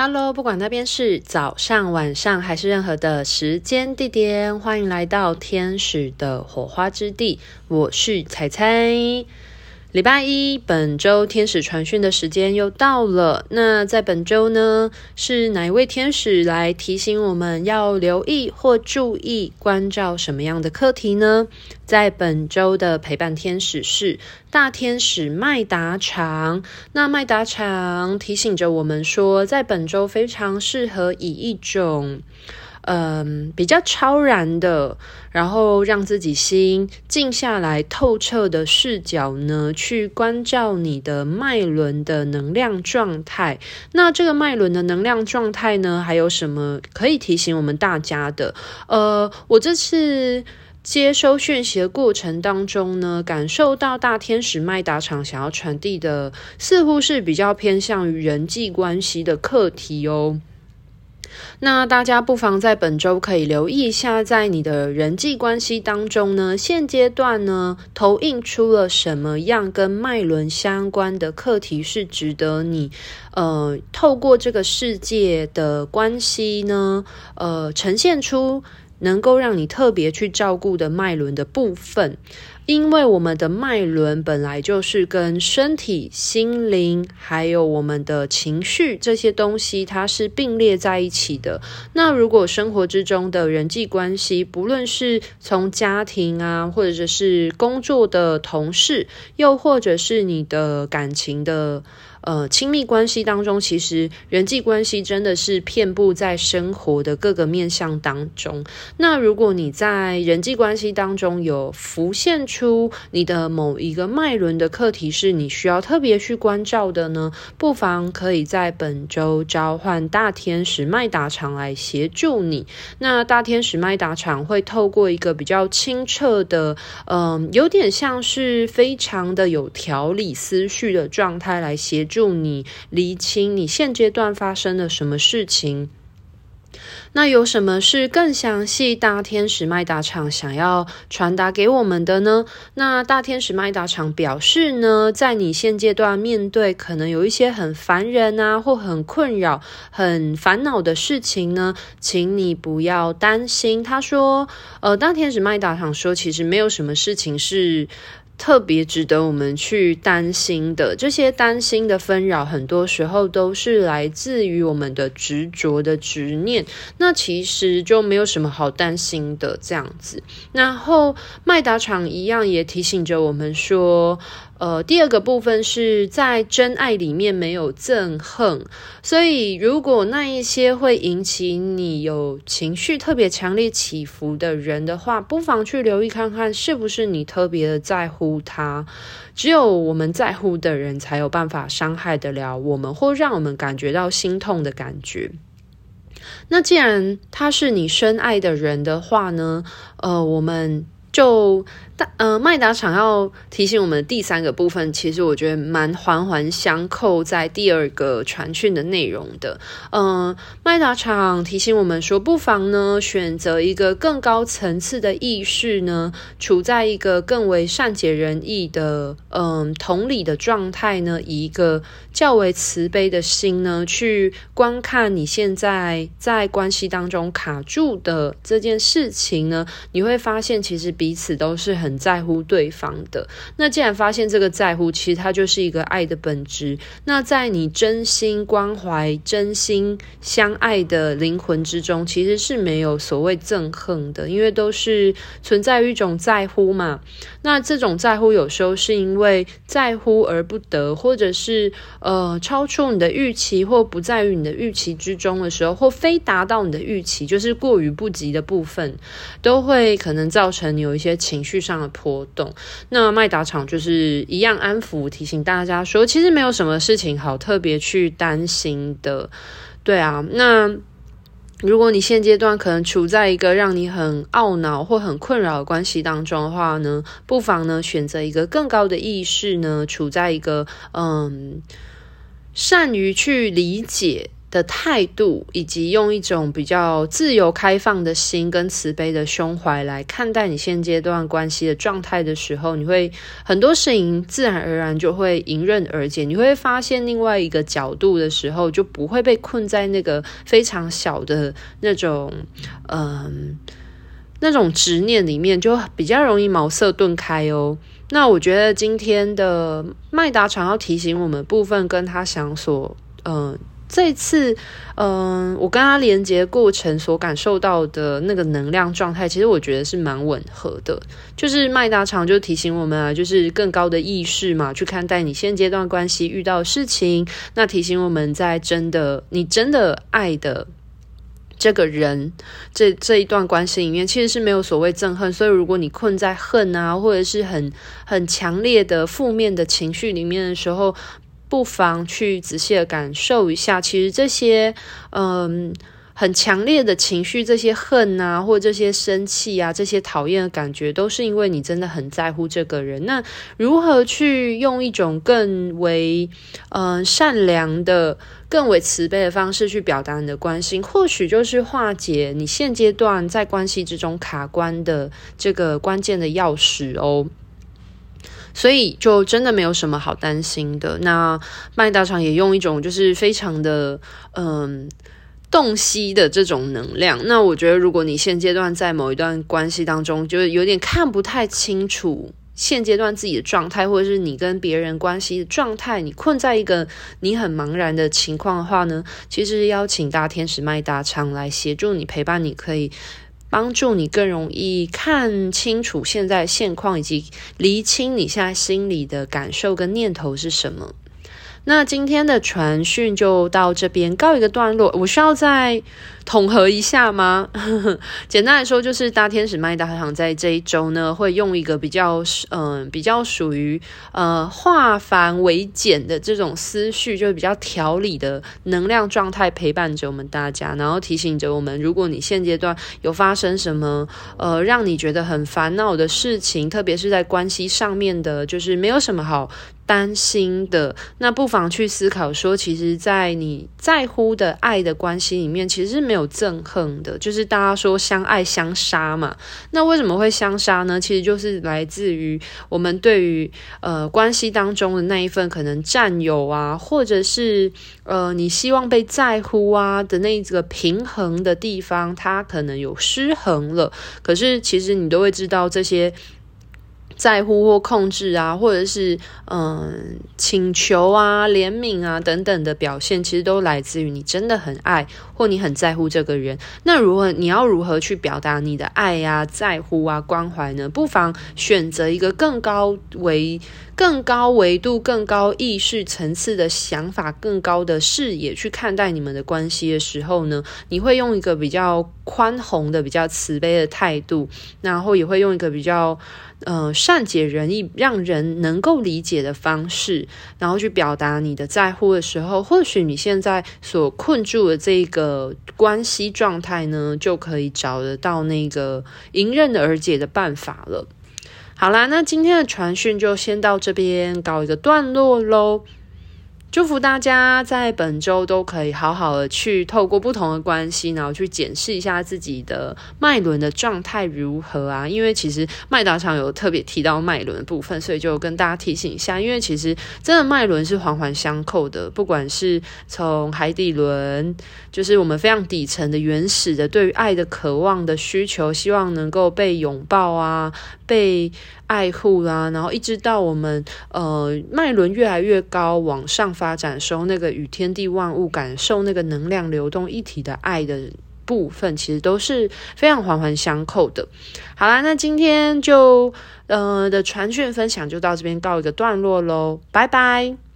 Hello，不管那边是早上、晚上还是任何的时间地点，欢迎来到天使的火花之地。我是彩彩。礼拜一，本周天使传讯的时间又到了。那在本周呢，是哪一位天使来提醒我们要留意或注意关照什么样的课题呢？在本周的陪伴天使是大天使麦达场。那麦达场提醒着我们说，在本周非常适合以一种嗯比较超然的，然后让自己心静下来、透彻的视角呢，去关照你的脉轮的能量状态。那这个脉轮的能量状态呢，还有什么可以提醒我们大家的？呃，我这次。接收讯息的过程当中呢，感受到大天使麦达场想要传递的，似乎是比较偏向于人际关系的课题哦。那大家不妨在本周可以留意一下，在你的人际关系当中呢，现阶段呢，投影出了什么样跟脉轮相关的课题，是值得你呃透过这个世界的关系呢，呃呈现出。能够让你特别去照顾的脉轮的部分，因为我们的脉轮本来就是跟身体、心灵，还有我们的情绪这些东西，它是并列在一起的。那如果生活之中的人际关系，不论是从家庭啊，或者是工作的同事，又或者是你的感情的。呃，亲密关系当中，其实人际关系真的是遍布在生活的各个面向当中。那如果你在人际关系当中有浮现出你的某一个脉轮的课题，是你需要特别去关照的呢？不妨可以在本周召唤大天使麦达场来协助你。那大天使麦达场会透过一个比较清澈的，嗯、有点像是非常的有条理思绪的状态来协助。助你厘清你现阶段发生了什么事情。那有什么是更详细？大天使麦达场想要传达给我们的呢？那大天使麦达场表示呢，在你现阶段面对可能有一些很烦人啊，或很困扰、很烦恼的事情呢，请你不要担心。他说，呃，大天使麦达场说，其实没有什么事情是。特别值得我们去担心的，这些担心的纷扰，很多时候都是来自于我们的执着的执念。那其实就没有什么好担心的这样子。然后麦达场一样也提醒着我们说。呃，第二个部分是在真爱里面没有憎恨，所以如果那一些会引起你有情绪特别强烈起伏的人的话，不妨去留意看看是不是你特别的在乎他。只有我们在乎的人才有办法伤害得了我们，或让我们感觉到心痛的感觉。那既然他是你深爱的人的话呢，呃，我们。就但呃，麦达场要提醒我们的第三个部分，其实我觉得蛮环环相扣在第二个传讯的内容的。嗯、呃，麦达场提醒我们说，不妨呢选择一个更高层次的意识呢，处在一个更为善解人意的嗯、同理的状态呢，以一个较为慈悲的心呢，去观看你现在在关系当中卡住的这件事情呢，你会发现其实。彼此都是很很在乎对方的。那既然发现这个在乎，其实它就是一个爱的本质。那在你真心关怀、真心相爱的灵魂之中，其实是没有所谓憎恨的，因为都是存在于一种在乎嘛。那这种在乎，有时候是因为在乎而不得，或者是呃超出你的预期，或不在于你的预期之中的时候，或非达到你的预期，就是过于不及的部分，都会可能造成你有一些情绪上的波动。那麦达场就是一样安抚提醒大家说，其实没有什么事情好特别去担心的，对啊，那。如果你现阶段可能处在一个让你很懊恼或很困扰的关系当中的话呢，不妨呢选择一个更高的意识呢，处在一个嗯善于去理解的态度，以及用一种比较自由开放的心跟慈悲的胸怀来看待你现阶段关系的状态的时候，你会很多事情自然而然就会迎刃而解。你会发现另外一个角度的时候，就不会被困在那个非常小的那种嗯那种执念里面，就比较容易茅塞顿开哦。那我觉得今天的麦达常要提醒我们部分，跟他想所嗯。这次，嗯，我跟他连接过程所感受到的那个能量状态，其实我觉得是蛮吻合的。就是麦达常就提醒我们啊，就是更高的意识嘛，去看待你现阶段关系遇到事情。那提醒我们在真的你真的爱的这个人，这这一段关系里面，其实是没有所谓憎恨。所以如果你困在恨啊，或者是很很强烈的负面的情绪里面的时候，不妨去仔细的感受一下，其实这些嗯很强烈的情绪，这些恨啊，或这些生气啊，这些讨厌的感觉，都是因为你真的很在乎这个人。那如何去用一种更为嗯善良的、更为慈悲的方式去表达你的关心，或许就是化解你现阶段在关系之中卡关的这个关键的钥匙哦。所以就真的没有什么好担心的。那麦达常也用一种就是非常的嗯洞悉的这种能量。那我觉得，如果你现阶段在某一段关系当中，就是有点看不太清楚现阶段自己的状态，或者是你跟别人关系的状态，你困在一个你很茫然的情况的话呢，其实邀请大天使麦达常来协助你，陪伴你，可以。帮助你更容易看清楚现在现况，以及厘清你现在心里的感受跟念头是什么。那今天的传讯就到这边告一个段落，我需要再统合一下吗？简单来说，就是大天使麦达常在这一周呢，会用一个比较嗯、比较属于呃化繁为简的这种思绪，就是比较条理的能量状态陪伴着我们大家，然后提醒着我们，如果你现阶段有发生什么呃让你觉得很烦恼的事情，特别是在关系上面的，就是没有什么好担心的，那不妨去思考说，其实，在你在乎的爱的关系里面，其实是没有。憎恨的，就是大家说相爱相杀嘛。那为什么会相杀呢？其实就是来自于我们对于呃关系当中的那一份可能占有啊，或者是呃你希望被在乎啊的那个平衡的地方，它可能有失衡了。可是其实你都会知道这些。在乎或控制啊，或者是嗯请求啊、怜悯啊等等的表现，其实都来自于你真的很爱或你很在乎这个人。那如果你要如何去表达你的爱呀、啊、在乎啊、关怀呢？不妨选择一个更高维、更高维度、更高意识层次的想法、更高的视野去看待你们的关系的时候呢，你会用一个比较宽宏的、比较慈悲的态度，然后也会用一个比较。呃，善解人意，让人能够理解的方式，然后去表达你的在乎的时候，或许你现在所困住的这个关系状态呢，就可以找得到那个迎刃而解的办法了。好啦，那今天的传讯就先到这边告一个段落喽。祝福大家在本周都可以好好的去透过不同的关系，然后去检视一下自己的脉轮的状态如何啊。因为其实麦达常有特别提到脉轮的部分，所以就跟大家提醒一下。因为其实真的脉轮是环环相扣的，不管是从海底轮，就是我们非常底层的原始的对于爱的渴望的需求，希望能够被拥抱啊，被爱护啦，然后一直到我们呃脉轮越来越高往上发展时候，那个与天地万物感受那个能量流动一体的爱的部分，其实都是非常环环相扣的。好啦，那今天就呃的传讯分享就到这边告一个段落喽，拜拜。